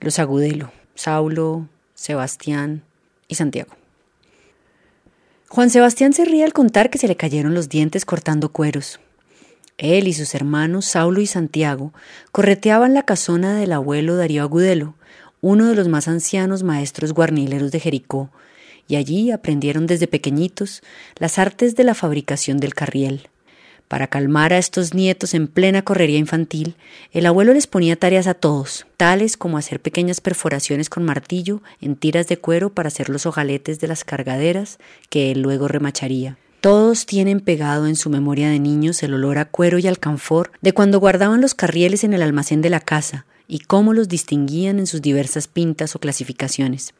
los Agudelo, Saulo, Sebastián y Santiago. Juan Sebastián se ríe al contar que se le cayeron los dientes cortando cueros. Él y sus hermanos Saulo y Santiago correteaban la casona del abuelo Darío Agudelo, uno de los más ancianos maestros guarnileros de Jericó, y allí aprendieron desde pequeñitos las artes de la fabricación del carriel. Para calmar a estos nietos en plena correría infantil, el abuelo les ponía tareas a todos, tales como hacer pequeñas perforaciones con martillo en tiras de cuero para hacer los ojaletes de las cargaderas que él luego remacharía. Todos tienen pegado en su memoria de niños el olor a cuero y alcanfor de cuando guardaban los carrieles en el almacén de la casa, y cómo los distinguían en sus diversas pintas o clasificaciones.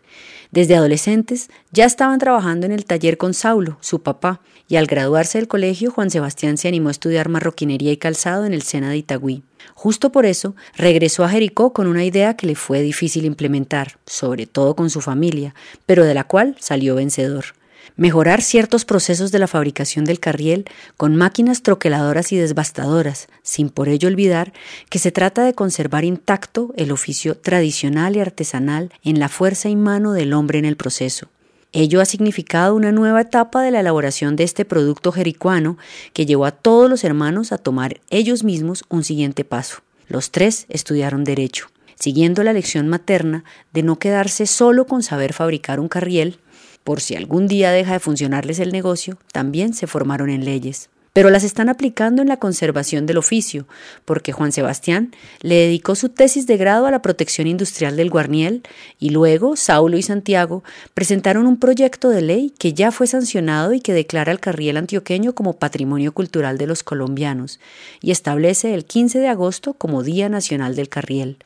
Desde adolescentes ya estaban trabajando en el taller con Saulo, su papá, y al graduarse del colegio Juan Sebastián se animó a estudiar marroquinería y calzado en el Sena de Itagüí. Justo por eso regresó a Jericó con una idea que le fue difícil implementar, sobre todo con su familia, pero de la cual salió vencedor mejorar ciertos procesos de la fabricación del carriel con máquinas troqueladoras y desbastadoras, sin por ello olvidar que se trata de conservar intacto el oficio tradicional y artesanal en la fuerza y mano del hombre en el proceso. Ello ha significado una nueva etapa de la elaboración de este producto jericuano que llevó a todos los hermanos a tomar ellos mismos un siguiente paso. Los tres estudiaron derecho, siguiendo la lección materna de no quedarse solo con saber fabricar un carriel, por si algún día deja de funcionarles el negocio, también se formaron en leyes. Pero las están aplicando en la conservación del oficio, porque Juan Sebastián le dedicó su tesis de grado a la protección industrial del guarniel y luego Saulo y Santiago presentaron un proyecto de ley que ya fue sancionado y que declara al carriel antioqueño como patrimonio cultural de los colombianos y establece el 15 de agosto como Día Nacional del Carriel.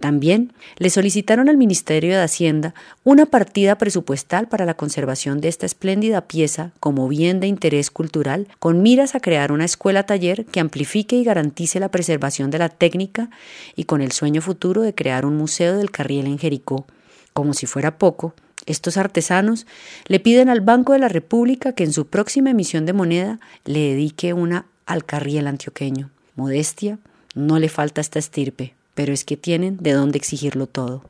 También le solicitaron al Ministerio de Hacienda una partida presupuestal para la conservación de esta espléndida pieza como bien de interés cultural, con miras a crear una escuela taller que amplifique y garantice la preservación de la técnica y con el sueño futuro de crear un museo del carriel en Jericó. Como si fuera poco, estos artesanos le piden al Banco de la República que en su próxima emisión de moneda le dedique una al carriel antioqueño. Modestia, no le falta esta estirpe pero es que tienen de dónde exigirlo todo.